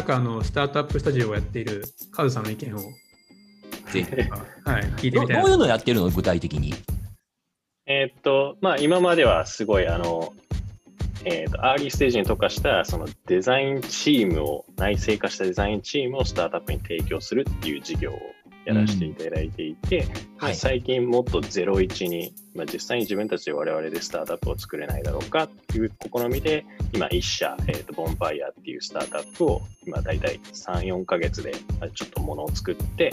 中あの、スタートアップスタジオをやっているカズさんの意見を。ぜひ、はい、聞いてみたいどういうのやってるの具体的に？えー、っと、まあ、今まではすごい、あの、えーと、アーリーステージに特化したそのデザインチームを内製化したデザインチームをスタートアップに提供するっていう事業をやらせていただいていて、うん。はい、最近もっと01に、まあ、実際に自分たちで我々でスタートアップを作れないだろうかっていう試みで今1社、えーと、ボンファイアっていうスタートアップを今大体3、4ヶ月でちょっとものを作って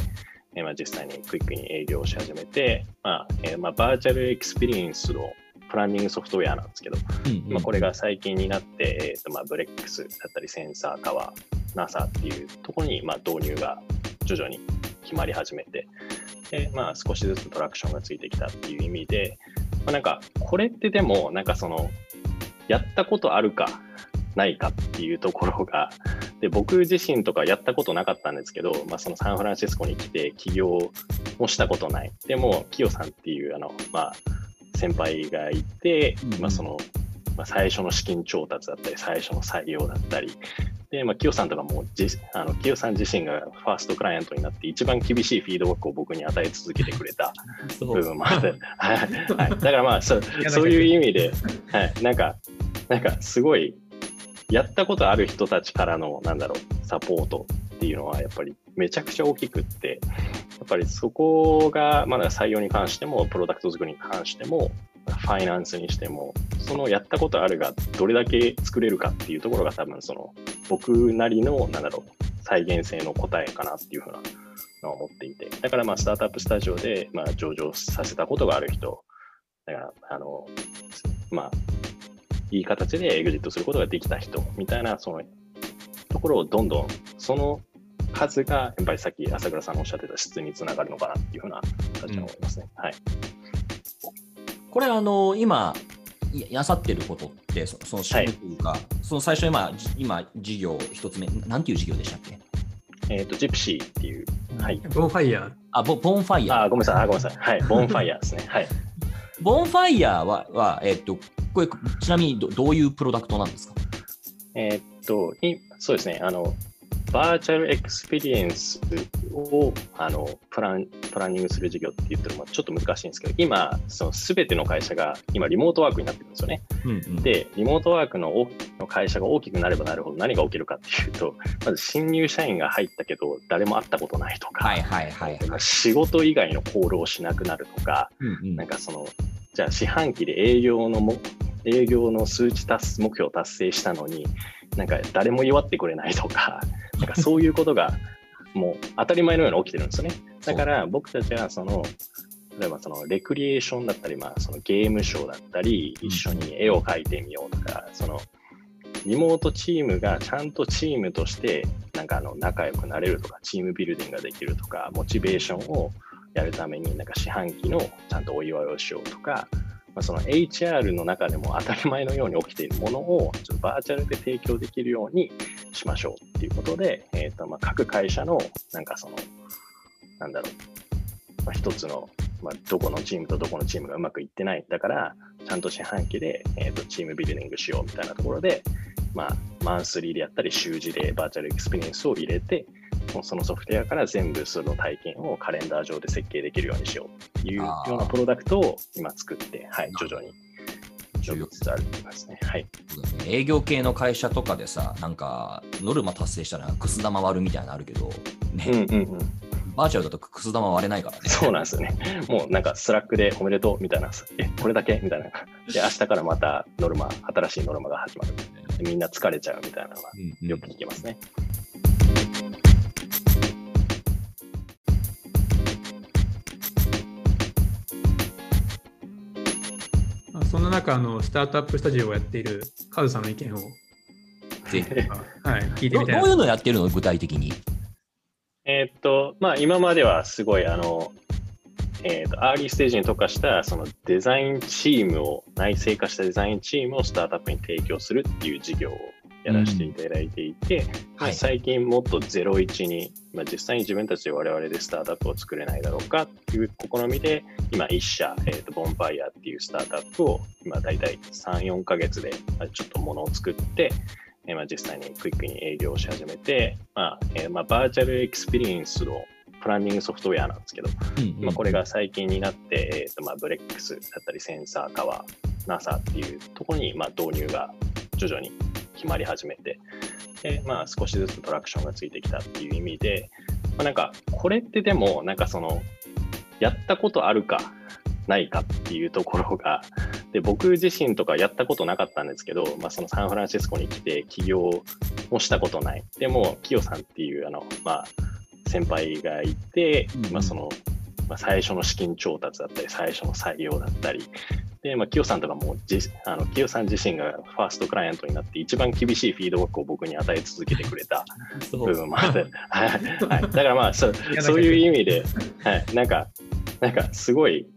えまあ、実際にクイックに営業し始めて、まあえー、まあ、バーチャルエクスペリエンスのプランニングソフトウェアなんですけど、うんうん、まあ、これが最近になって、えーとまあ、ブレックスだったりセンサータワー、NASA っていうところに、まあ、導入が徐々に決まり始めて、でまあ、少しずつトラクションがついてきたっていう意味で、まあ、なんかこれってでもなんかそのやったことあるかないかっていうところがで僕自身とかやったことなかったんですけど、まあ、そのサンフランシスコに来て起業もしたことない。でもキヨさんっていうあの、まあ、先輩がいて、うん、まあ、そのまあ、最初の資金調達だったり最初の採用だったりで、まあ、キヨさんとかもじあのキヨさん自身がファーストクライアントになって一番厳しいフィードバックを僕に与え続けてくれた 部分もあって、はい、だからまあそそういう意味で、はい、なんかなんかすごいやったことある人たちからの、なんだろう、サポートっていうのはやっぱりめちゃくちゃ大きくって、やっぱりそこがまだ採用に関しても、プロダクト作りに関しても、ファイナンスにしても、そのやったことあるがどれだけ作れるかっていうところが多分その僕なりの、なんだろう、再現性の答えかなっていうふうなのを思っていて、だからまあスタートアップスタジオでまあ上場させたことがある人、だから、あの、まあ、いい形でエグジットすることができた人みたいな、そのところをどんどん、その数が、やっぱりさっき朝倉さんのおっしゃってた質につながるのかなっていうふうな形に思いますね。うん、はい。これ、あの、今、なさってることって、その仕事というか、はい、その最初今、今、事業一つ目、なんていう事業でしたっけ？えっ、ー、と、ジプシーっていう、はい。ボンファイヤー。あ、ボボンファイヤー。あ、ごめんなさい、あごめんなさい。はい、ボンファイヤーですね。はい。ボンファイヤーは、はえっ、ー、と、これ、ちなみにどどういうプロダクトなんですか？えー、っと、そうですね、あの、バーチャルエクスペリエンスをあのプランプランニングする事業って言ってるのはちょっと難しいんですけど、今、その全ての会社が今、リモートワークになってるんですよね。うんうん、で、リモートワークのの会社が大きくなればなるほど何が起きるかっていうと、まず新入社員が入ったけど、誰も会ったことないとか、仕事以外の行動をしなくなるとか、うんうん、なんかその、じゃあ四半期で営業のも営業の数値達目標を達成したのに、なんか誰も祝ってくれないとか、なんかそういうことがもう当たり前のように起きてるんですよね。だから僕たちはその、例えばそのレクリエーションだったり、まあそのゲームショーだったり、一緒に絵を描いてみようとか、そのリモートチームがちゃんとチームとしてなんかあの仲良くなれるとか、チームビルディングができるとか、モチベーションをやるためになんか四半期のちゃんとお祝いをしようとか、まあ、その HR の中でも当たり前のように起きているものをちょっとバーチャルで提供できるようにしましょうっていうことで、えーとまあ、各会社のなんかその、なんだろう、まあ、一つの、まあ、どこのチームとどこのチームがうまくいってない。だから、ちゃんと四半期で、えーと、チームビルディングしようみたいなところで、まあ、マンスリーでやったり、週次でバーチャルエクスペリエンスを入れて、もうそのソフトウェアから全部その体験をカレンダー上で設計できるようにしようっていうようなプロダクトを今作って、はい、徐々に。はい。営業系の会社とかでさ、なんか、ノルマ達成したらくす玉割るみたいなのあるけど、ね。うんうんうん。バーチャルだとくす玉割れないからね。そうなんですよね。もうなんかスラックでおめでとうみたいな、え、これだけみたいな。で、明日からまたノルマ、新しいノルマが始まる。みんな疲れちゃうみたいなのがよく聞きますね。うんそんな中あの、スタートアップスタジオをやっているカズさんの意見を。ぜひ、はい、聞いてみたいどういうのやってるの？具体的に。ええーっと、まあ、今まではすごい、あの、えーっと、アーリーステージに特化した、そのデザインチームを、内製化したデザインチームをスタートアップに提供するっていう事業をやらせていただいていて、まあはい。最近もっと01に、まあ、実際に自分たちで我々でスタートアップを作れないだろうかっていう試みで、今1社、えーと、ボンファイアっていうスタートアップを、今大体3、4ヶ月でまあちょっとものを作って、えーまあ、実際にクイックに営業をし始めて、まあえーまあ、バーチャルエクスペリエンスのプランニングソフトウェアなんですけど、うんうんまあ、これが最近になって、えーとまあ、ブレックスだったりセンサーカワー、NASA っていうところにまあ導入が徐々に決まり始めて、でまあ、少しずつトラクションがついてきたっていう意味で、まあ、なんかこれってでも、なんかその、やったことあるかないかっていうところが、で僕自身とかやったことなかったんですけど、まあ、そのサンフランシスコに来て起業もしたことない。でも、キヨさんっていうあの、まあ、先輩がいて、まあ、その、まあ、最初の資金調達だったり、最初の採用だったり、で、まあ、キヨさんとかもじ、あの、キヨさん自身がファーストクライアントになって、一番厳しいフィードバックを僕に与え続けてくれた 部分もあって、はい。はい、だからまあそう、そういう意味で、はい、なんか、なんかすごい、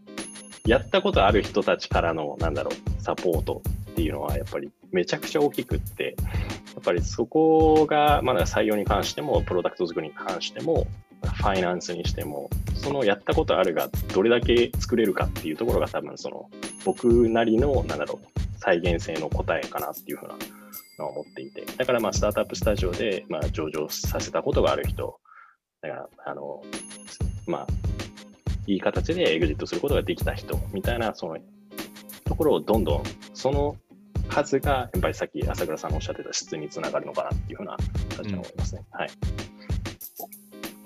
やったことある人たちからの、なんだろう、サポートっていうのは、やっぱりめちゃくちゃ大きくって、やっぱりそこが、まだ採用に関しても、プロダクト作りに関しても、ファイナンスにしても、そのやったことあるがどれだけ作れるかっていうところが多分その僕なりの、なんだろう、再現性の答えかなっていうふうなのを思っていて、だからまあスタートアップスタジオでまあ上場させたことがある人、だから、あの、まあ、いい形でエグジットすることができた人みたいな、そのところをどんどん、その数が、やっぱりさっき朝倉さんのおっしゃってた質につながるのかなっていうふうな形に思いますね。はい。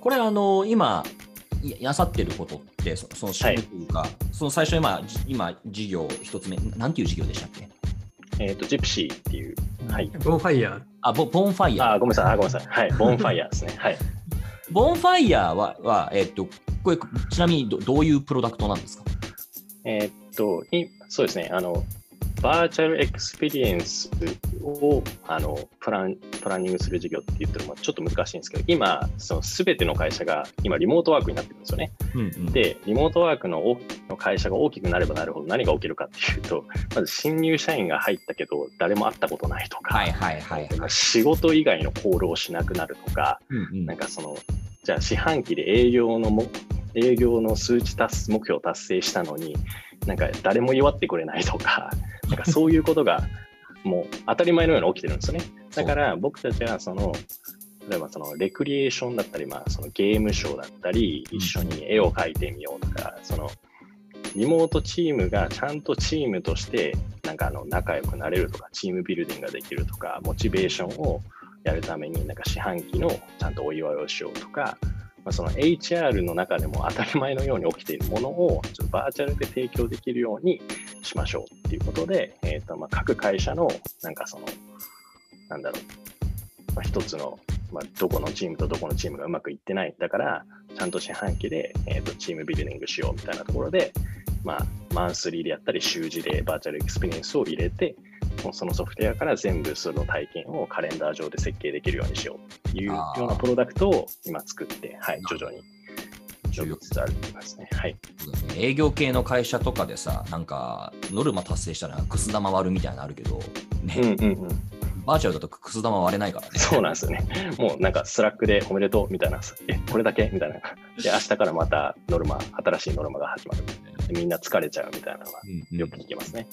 これあの今いなさってることってそその仕組みというか、その最初今じ今事業一つ目なんていう事業でしたっけ？えっ、と、ジプシーっていう、はい。ボンファイヤー。あボボンファイヤーあ、ごめんなさい、あごめんなさい。はい。ボンファイヤーですね。はい。ボンファイヤーははえっとこれちなみにどどういうプロダクトなんですか？えーっと、いそうですね、あの、バーチャルエクスペリエンスをあのプランプランニングする事業って言ってるのもちょっと難しいんですけど、今、その全ての会社が今、リモートワークになってるんですよね。うんうん、で、リモートワークの大の会社が大きくなればなるほど何が起きるかっていうと、まず新入社員が入ったけど、誰も会ったことないとか、はいはいはいはい。仕事以外の行動をしなくなるとか、うんうんなんかその、じゃあ四半期で営業のも営業の数値達目標を達成したのに、なんか誰も祝ってくれないとか、なんかそういうことがもう当たり前のように起きてるんですよね。だから僕たちはその、例えばそのレクリエーションだったり、まあそのゲームショーだったり、一緒に絵を描いてみようとか、そのリモートチームがちゃんとチームとしてなんかあの仲良くなれるとか、チームビルディングができるとか、モチベーションをやるために、なんか四半期のちゃんとお祝いをしようとか、まあ、その HR の中でも当たり前のように起きているものをちょっとバーチャルで提供できるようにしましょうっていうことで、えーとまあ、各会社のなんかその、なんだろう、まあ、一つの、まあ、どこのチームとどこのチームがうまくいってない。だから、ちゃんと四半期で、えー、とチームビルディングしようみたいなところで、まあ、マンスリーでやったり、週次でバーチャルエクスペリエンスを入れて、そのソフトウェアから全部その体験をカレンダー上で設計できるようにしようっていうようなプロダクトを今作って、はい、徐々に営業系の会社とかでさ、なんかノルマ達成したらくす玉割るみたいなのあるけど、ねうんうんうん。バーチャルだとくす玉割れないからね。そうなんですよね。もうなんかスラックでおめでとうみたいな、え、これだけみたいな。で、明日からまたノルマ、新しいノルマが始まる。でみんな疲れちゃうみたいなのがうんうんよく聞きますね。